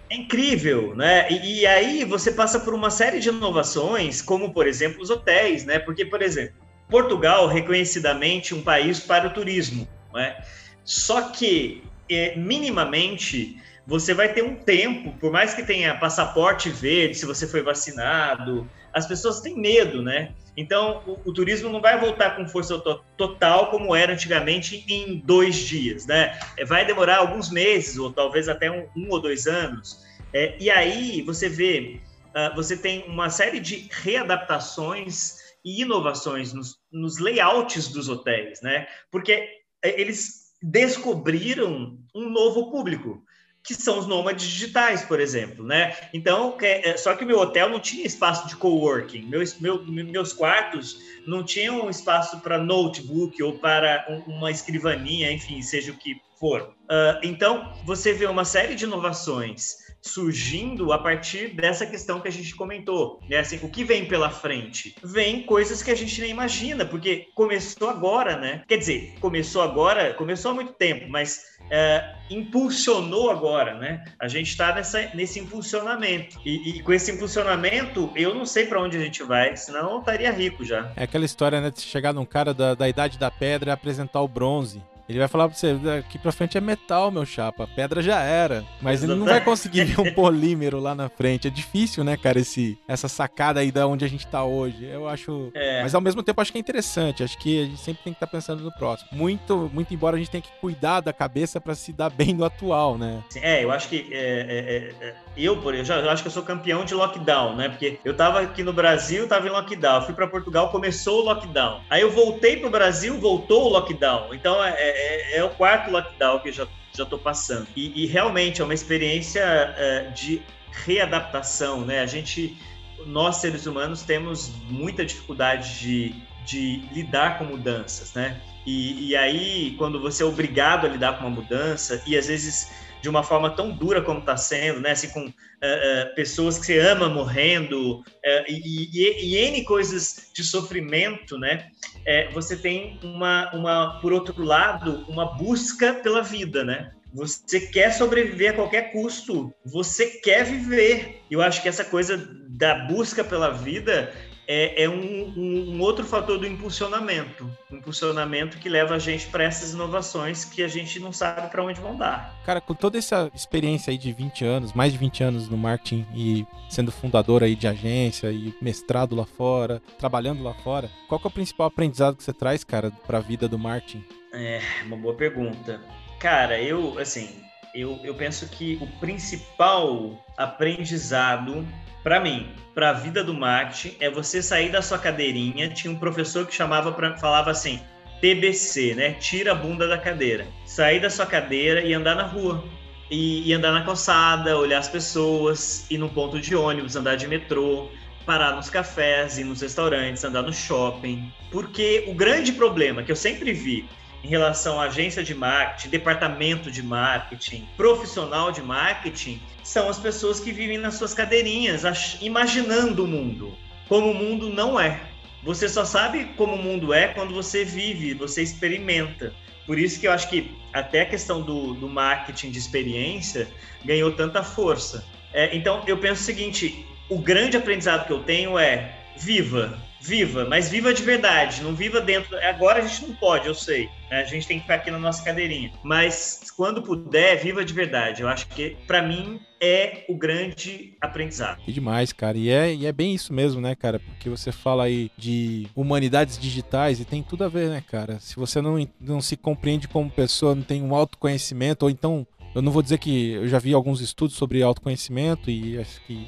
É incrível, né? E, e, aí você passa por uma série de inovações, como por exemplo os hotéis, né? Porque, por exemplo, Portugal, reconhecidamente, um país para o turismo, não é? Só que, é, minimamente, você vai ter um tempo, por mais que tenha passaporte verde, se você foi vacinado, as pessoas têm medo, né? Então, o, o turismo não vai voltar com força to total como era antigamente em dois dias, né? É, vai demorar alguns meses, ou talvez até um, um ou dois anos. É, e aí você vê, uh, você tem uma série de readaptações e inovações nos, nos layouts dos hotéis, né? Porque é, eles descobriram um novo público que são os nômades digitais, por exemplo, né? Então, é, só que o meu hotel não tinha espaço de coworking, meus, meu, meus quartos não tinham espaço para notebook ou para uma escrivaninha, enfim, seja o que for. Uh, então, você vê uma série de inovações surgindo a partir dessa questão que a gente comentou, né? Assim, o que vem pela frente? Vem coisas que a gente nem imagina, porque começou agora, né? Quer dizer, começou agora, começou há muito tempo, mas é, impulsionou agora, né? A gente está nesse impulsionamento. E, e, com esse impulsionamento, eu não sei para onde a gente vai, senão eu estaria rico já. É aquela história, né? De chegar num cara da, da idade da pedra e apresentar o bronze. Ele vai falar pra você, daqui pra frente é metal, meu chapa. Pedra já era. Mas ele não vai conseguir ver um polímero lá na frente. É difícil, né, cara, esse, essa sacada aí da onde a gente tá hoje. Eu acho. É. Mas ao mesmo tempo acho que é interessante. Acho que a gente sempre tem que estar tá pensando no próximo. Muito, muito embora a gente tenha que cuidar da cabeça para se dar bem no atual, né? É, eu acho que. É, é, é, é eu, por já eu acho que eu sou campeão de lockdown, né? Porque eu tava aqui no Brasil, tava em lockdown. Fui para Portugal, começou o lockdown. Aí eu voltei pro Brasil, voltou o lockdown. Então é, é, é o quarto lockdown que eu já já estou passando. E, e, realmente é uma experiência é, de readaptação, né? A gente, nós seres humanos, temos muita dificuldade de, de lidar com mudanças, né? E, e aí, quando você é obrigado a lidar com uma mudança, e às vezes de uma forma tão dura como está sendo, né? Assim, com uh, uh, pessoas que você ama morrendo e, e, e, N coisas de sofrimento, né? É, você tem uma, uma, por outro lado, uma busca pela vida, né? Você quer sobreviver a qualquer custo, você quer viver. Eu acho que essa coisa da busca pela vida é, é um, um, outro fator do impulsionamento. Um impulsionamento que leva a gente para essas inovações que a gente não sabe para onde vão dar. Cara, com toda essa experiência aí de 20 anos, mais de 20 anos no marketing e sendo fundador aí de agência e mestrado lá fora, trabalhando lá fora, qual que é o principal aprendizado que você traz, cara, para a vida do marketing? É, uma boa pergunta. Cara, eu, assim, eu, eu penso que o principal aprendizado para mim, para a vida do marketing, é você sair da sua cadeirinha. Tinha um professor que chamava para falava assim, TBC, né? Tira a bunda da cadeira. Sair da sua cadeira e andar na rua. E, e andar na calçada, olhar as pessoas, ir no ponto de ônibus, andar de metrô, parar nos cafés, ir nos restaurantes, andar no shopping. Porque o grande problema que eu sempre vi em relação à agência de marketing, departamento de marketing, profissional de marketing, são as pessoas que vivem nas suas cadeirinhas, imaginando o mundo, como o mundo não é. Você só sabe como o mundo é quando você vive, você experimenta. Por isso que eu acho que até a questão do, do marketing de experiência ganhou tanta força. É, então, eu penso o seguinte: o grande aprendizado que eu tenho é viva, viva, mas viva de verdade, não viva dentro. Agora a gente não pode, eu sei. Né? A gente tem que ficar aqui na nossa cadeirinha. Mas quando puder, viva de verdade. Eu acho que, para mim, é o grande aprendizado. Que demais, cara. E é, e é bem isso mesmo, né, cara? Porque você fala aí de humanidades digitais e tem tudo a ver, né, cara? Se você não, não se compreende como pessoa, não tem um autoconhecimento, ou então. Eu não vou dizer que eu já vi alguns estudos sobre autoconhecimento e acho que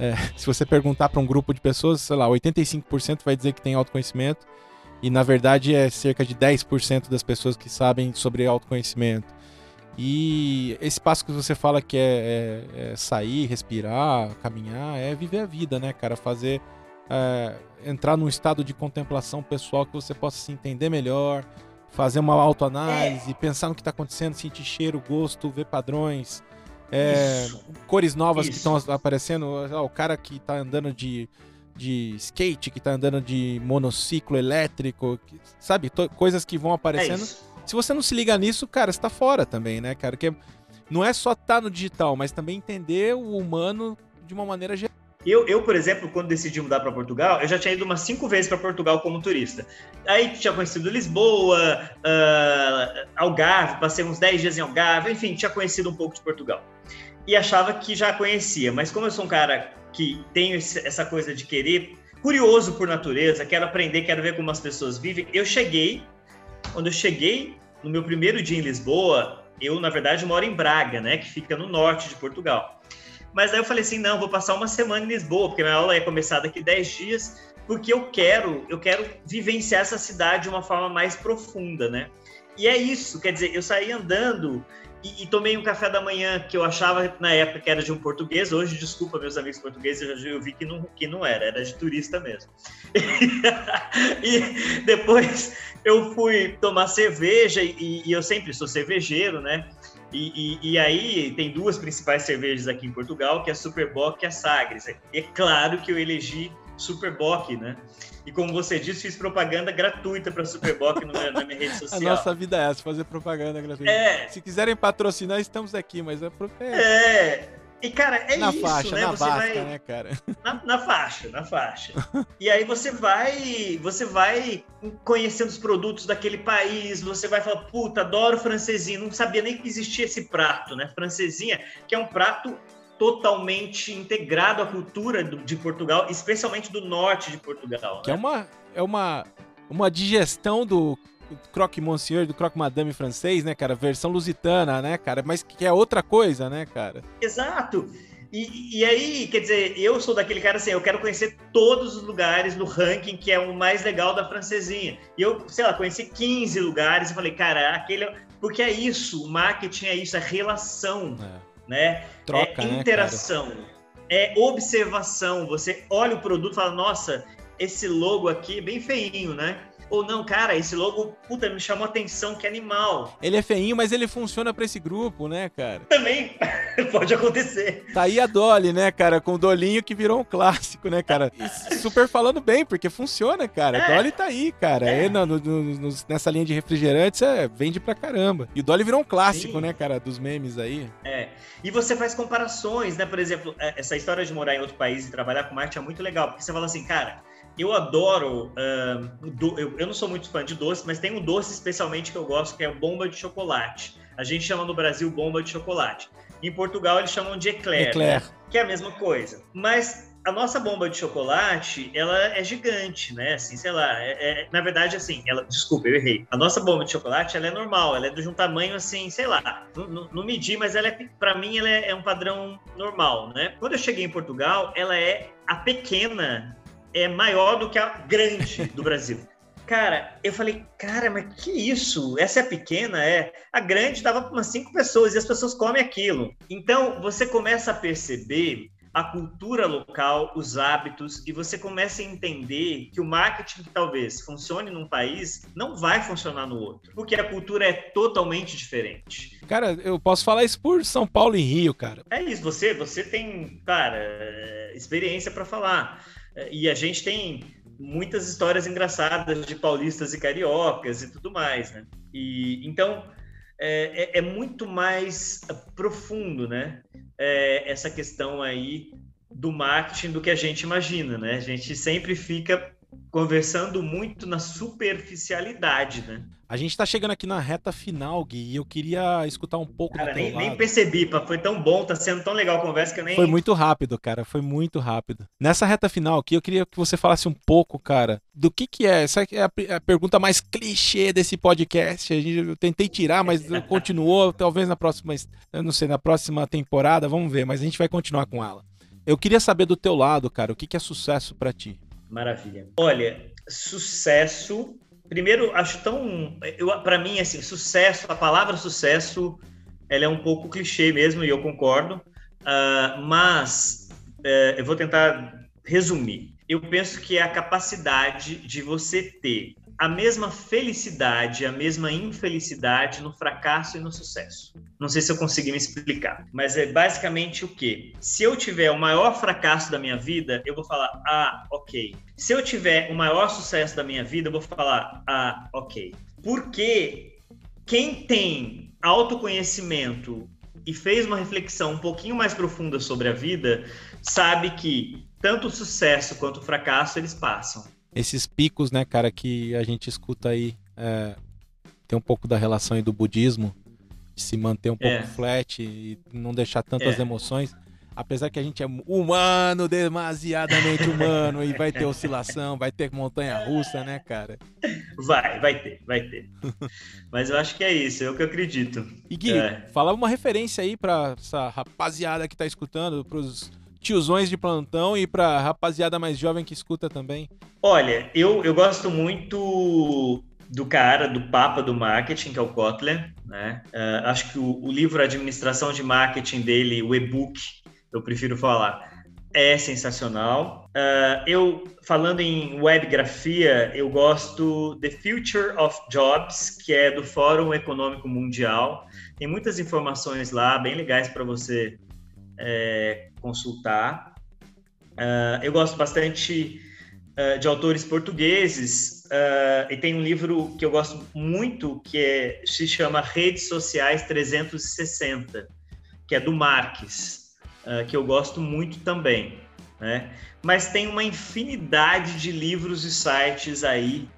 é, se você perguntar para um grupo de pessoas, sei lá, 85% vai dizer que tem autoconhecimento. E na verdade é cerca de 10% das pessoas que sabem sobre autoconhecimento. E esse passo que você fala que é, é, é sair, respirar, caminhar, é viver a vida, né, cara? Fazer. É, entrar num estado de contemplação pessoal que você possa se entender melhor, fazer uma autoanálise, pensar no que está acontecendo, sentir cheiro, gosto, ver padrões, é, cores novas Isso. que estão aparecendo. o cara que tá andando de, de skate, que tá andando de monociclo elétrico, que, sabe? coisas que vão aparecendo. É se você não se liga nisso, cara, você tá fora também, né, cara? Que não é só estar tá no digital, mas também entender o humano de uma maneira geral. Eu, eu, por exemplo, quando decidi mudar para Portugal, eu já tinha ido umas cinco vezes para Portugal como turista. Aí tinha conhecido Lisboa, uh, Algarve, passei uns 10 dias em Algarve, enfim, tinha conhecido um pouco de Portugal. E achava que já conhecia, mas como eu sou um cara que tem essa coisa de querer, curioso por natureza, quero aprender, quero ver como as pessoas vivem, eu cheguei, quando eu cheguei no meu primeiro dia em Lisboa, eu, na verdade, moro em Braga, né, que fica no norte de Portugal. Mas aí eu falei assim, não, vou passar uma semana em Lisboa, porque minha aula ia começar daqui 10 dias, porque eu quero, eu quero vivenciar essa cidade de uma forma mais profunda, né? E é isso, quer dizer, eu saí andando e, e, tomei um café da manhã que eu achava na época que era de um português. Hoje, desculpa, meus amigos portugueses, eu, eu vi que não, que não era, era de turista mesmo. e depois eu fui tomar cerveja e, e eu sempre sou cervejeiro, né? E, e, e, aí tem duas principais cervejas aqui em Portugal, que é a Superboc e a Sagres. É claro que eu elegi Superboc, né? E como você disse, fiz propaganda gratuita para Superboc na minha rede social. A nossa vida é essa, fazer propaganda gratuita. É. Se quiserem patrocinar, estamos aqui, mas é... É, é. E, cara, é na isso, faixa, né? Na você vai... né, cara? Na, na, faixa, na faixa. e aí você vai, você vai conhecendo os produtos daquele país, você vai falar, puta, adoro francesinha, não sabia nem que existia esse prato, né? Francesinha, que é um prato totalmente integrado à cultura do, de Portugal, especialmente do norte de Portugal. Que é né? é uma, é uma, uma digestão do croque monsieur, do croque madame francês, né, cara? Versão lusitana, né, cara? Mas que é outra coisa, né, cara? Exato. E, e, aí, quer dizer, eu sou daquele cara assim, eu quero conhecer todos os lugares no ranking que é o mais legal da francesinha. E eu, sei lá, conheci 15 lugares e falei, cara, aquele. É porque é isso, o marketing é isso, é relação. É né? Troca, é né, interação, né, é observação. Você olha o produto e fala, nossa, esse logo aqui é bem feinho, né? Ou não, cara, esse logo, puta, me chamou atenção, que animal. Ele é feinho, mas ele funciona para esse grupo, né, cara? Também pode acontecer. Tá aí a Dolly, né, cara, com o Dolinho que virou um clássico, né, cara? E super falando bem, porque funciona, cara. É. Dolly tá aí, cara. É. no, no, no, nessa linha de refrigerantes, é, vende pra caramba. E o Dolly virou um clássico, Sim. né, cara, dos memes aí. É. E você faz comparações, né? Por exemplo, é, essa história de morar em outro país e trabalhar com marketing é muito legal, porque você fala assim, cara, eu adoro. Uh, do, eu, eu, não sou muito fã de doce, mas tem um doce especialmente que eu gosto, que é bomba de chocolate. A gente chama no Brasil bomba de chocolate. Em Portugal eles chamam de eclair, eclair. Que é a mesma coisa. Mas a nossa bomba de chocolate, ela é gigante, né? Assim, sei lá, é, é, na verdade, assim, ela, desculpa, eu errei. A nossa bomba de chocolate, ela é normal, ela é de um tamanho assim, sei lá, não, não medi, mas ela é, para mim, ela é, é um padrão normal, né? Quando eu cheguei em Portugal, ela é a pequena é maior do que a grande do Brasil. Cara, eu falei, cara, mas que isso? Essa é pequena, é. A grande dava para umas cinco pessoas e as pessoas comem aquilo. Então, você começa a perceber a cultura local, os hábitos, e você começa a entender que o marketing que talvez funcione num país não vai funcionar no outro, porque a cultura é totalmente diferente. Cara, eu posso falar isso por São Paulo e Rio, cara. É isso, você, você tem, cara, experiência para falar. E a gente tem muitas histórias engraçadas de paulistas e cariocas e tudo mais, né? E então é, é, é muito mais profundo, né? É, essa questão aí do marketing do que a gente imagina, né? A gente sempre fica conversando muito na superficialidade, né? A gente tá chegando aqui na reta final, Gui, e eu queria escutar um pouco cara, do nem, nem percebi, pá, foi tão bom, tá sendo tão legal a conversa que eu nem... Foi muito rápido, cara, foi muito rápido. Nessa reta final aqui, eu queria que você falasse um pouco, cara, do que que é, essa é a, a pergunta mais clichê desse podcast, a gente, eu tentei tirar, mas continuou, talvez na próxima, eu não sei, na próxima temporada, vamos ver, mas a gente vai continuar com ela. Eu queria saber do teu lado, cara, o que que é sucesso para ti? Maravilha. Olha, sucesso primeiro, acho tão. Para mim, assim, sucesso, a palavra sucesso, ela é um pouco clichê mesmo, e eu concordo, uh, mas uh, eu vou tentar resumir. Eu penso que é a capacidade de você ter a mesma felicidade, a mesma infelicidade no fracasso e no sucesso. Não sei se eu consegui me explicar, mas é basicamente o que? Se eu tiver o maior fracasso da minha vida, eu vou falar, ah, ok. Se eu tiver o maior sucesso da minha vida, eu vou falar, ah, ok. Porque quem tem autoconhecimento e fez uma reflexão um pouquinho mais profunda sobre a vida, sabe que tanto o sucesso quanto o fracasso eles passam. Esses picos, né, cara, que a gente escuta aí, é, tem um pouco da relação aí do budismo, de se manter um pouco é. flat e não deixar tantas é. emoções. Apesar que a gente é humano, demasiadamente humano, e vai ter oscilação, vai ter montanha russa, né, cara? Vai, vai ter, vai ter. Mas eu acho que é isso, é o que eu acredito. E Gui, é. fala uma referência aí pra essa rapaziada que tá escutando, pros tiozões de plantão e pra rapaziada mais jovem que escuta também. Olha, eu, eu gosto muito do cara, do papa do marketing, que é o Kotler. Né? Uh, acho que o, o, livro Administração de Marketing dele, o e-book, eu prefiro falar, é sensacional. Uh, eu, falando em webgrafia, eu gosto The Future of Jobs, que é do Fórum Econômico Mundial. Tem muitas informações lá, bem legais para você é, consultar. Uh, eu gosto bastante uh, de autores portugueses uh, e tem um livro que eu gosto muito que é, se chama Redes Sociais 360, que é do Marques, que eu gosto muito também. Né? Mas tem uma infinidade de livros e sites aí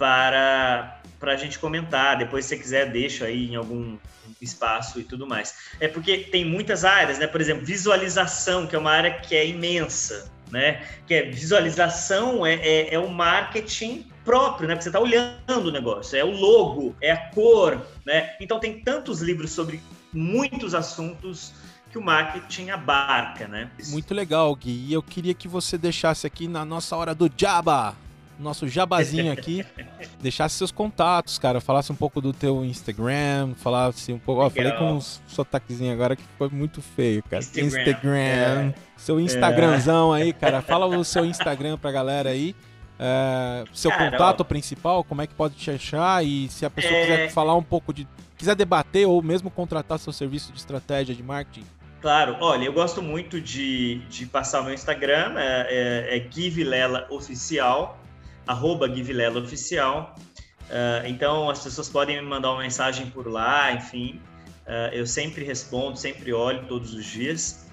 para, para a gente comentar. Depois, se você quiser, deixa aí em algum espaço e tudo mais. É porque tem muitas áreas, né? Por exemplo, visualização, que é uma área que é imensa, né? Que é visualização, é, é, é o marketing próprio, né? Porque você está olhando o negócio, é o logo, é a cor, né? Então tem tantos livros sobre muitos assuntos que o marketing abarca, né? Muito legal, Gui. E eu queria que você deixasse aqui na nossa hora do Jabba nosso jabazinho aqui, deixasse seus contatos, cara, falasse um pouco do teu Instagram, falasse um pouco, ó, falei com um sotaquezinho agora que foi muito feio, cara. Instagram. Instagram é. Seu Instagramzão aí, cara, fala o seu Instagram pra galera aí. É, seu contato principal, como é que pode te achar e se a pessoa quiser é. falar um pouco de quiser debater ou mesmo contratar seu serviço de estratégia de marketing, Claro, olha, eu gosto muito de, de passar o meu Instagram, é, é, é Gui Vilela Oficial arroba Guivilela Oficial. Uh, então as pessoas podem me mandar uma mensagem por lá, enfim. Uh, eu sempre respondo, sempre olho todos os dias.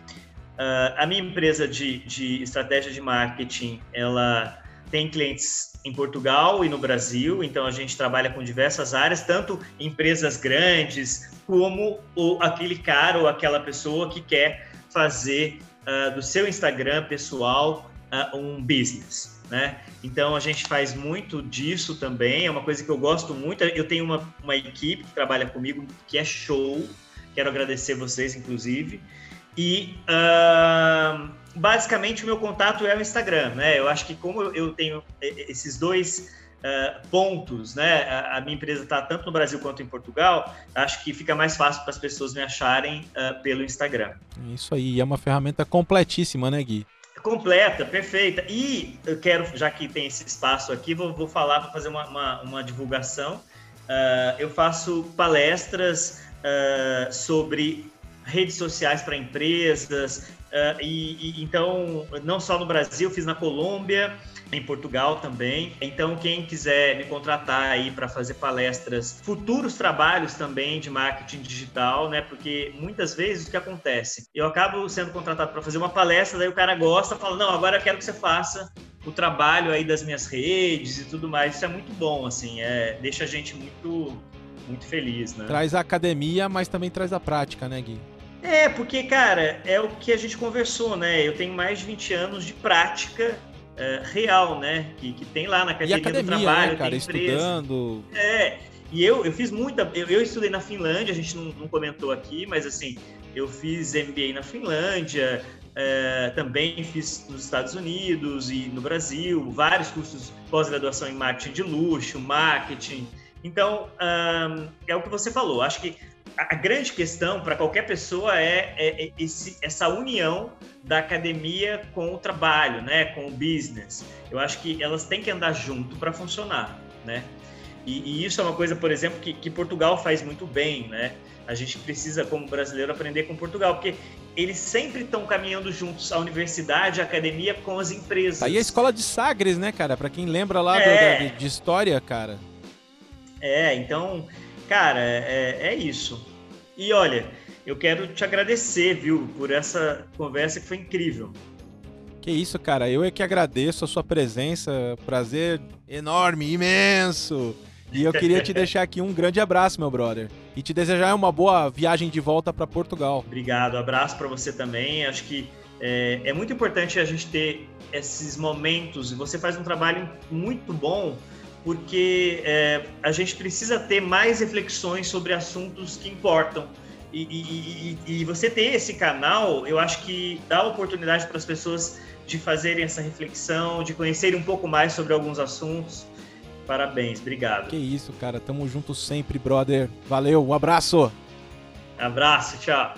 Uh, a minha empresa de, de estratégia de marketing, ela tem clientes em Portugal e no Brasil, então a gente trabalha com diversas áreas, tanto empresas grandes como o, aquele cara ou aquela pessoa que quer fazer do seu Instagram pessoal um business né? Então a gente faz muito disso também, é uma coisa que eu gosto muito. Eu tenho uma, uma equipe que trabalha comigo que é show, quero agradecer vocês, inclusive. E uh, basicamente o meu contato é o Instagram, né? Eu acho que como eu tenho esses dois uh, pontos, né? A, minha empresa está tanto no Brasil quanto em Portugal, acho que fica mais fácil para as pessoas me acharem uh, pelo Instagram. Isso aí, é uma ferramenta completíssima, né, Gui? Completa, perfeita. E eu quero, já que tem esse espaço aqui, vou, vou falar para fazer uma, uma, uma divulgação. Uh, eu faço palestras uh, sobre redes sociais para empresas, uh, e, e, então, não só no Brasil, fiz na Colômbia, em Portugal também. Então, quem quiser me contratar aí para fazer palestras, futuros trabalhos também de marketing digital, né? Porque muitas vezes o que acontece? Eu acabo sendo contratado para fazer uma palestra, daí o cara gosta, fala: "Não, agora eu quero que você faça o trabalho aí das minhas redes e tudo mais". Isso é muito bom, assim, é deixa a gente muito muito feliz, né? Traz a academia, mas também traz a prática, né, Gui? É, porque, cara, é o que a gente conversou, né? Eu tenho mais de 20 anos de prática uh, real, né? Que, que tem lá na academia, academia do trabalho, né, cara, estudando. É, e eu, eu fiz muita. Eu, eu estudei na Finlândia, a gente não, não, comentou aqui, mas assim, eu fiz MBA na Finlândia, uh, também fiz nos Estados Unidos e no Brasil, vários cursos pós-graduação em marketing de luxo, marketing. Então, um, é o que você falou. Acho que a grande questão para qualquer pessoa é, é, é esse, essa união da academia com o trabalho, né, com o business. Eu acho que elas têm que andar junto para funcionar, né? E, e, isso é uma coisa, por exemplo, que, que, Portugal faz muito bem, né? A gente precisa, como brasileiro, aprender com Portugal, porque eles sempre estão caminhando juntos, a universidade, a academia, com as empresas. Aí a escola de Sagres, né, cara? Para quem lembra lá é... do, da, de história, cara. É, então Cara, é, é isso. E olha, eu quero te agradecer, viu, por essa conversa que foi incrível. Que isso, cara. Eu é que agradeço a sua presença. Prazer enorme, imenso. E eu queria te deixar aqui um grande abraço, meu brother. E te desejar uma boa viagem de volta para Portugal. Obrigado. Abraço para você também. Acho que é, é, muito importante a gente ter esses momentos. Você faz um trabalho muito bom porque é, a gente precisa ter mais reflexões sobre assuntos que importam. E, e, e, e, você ter esse canal, eu acho que dá oportunidade para as pessoas de fazerem essa reflexão, de conhecerem um pouco mais sobre alguns assuntos. Parabéns, obrigado. Que isso, cara. Tamo junto sempre, brother. Valeu, um abraço. Abraço, tchau.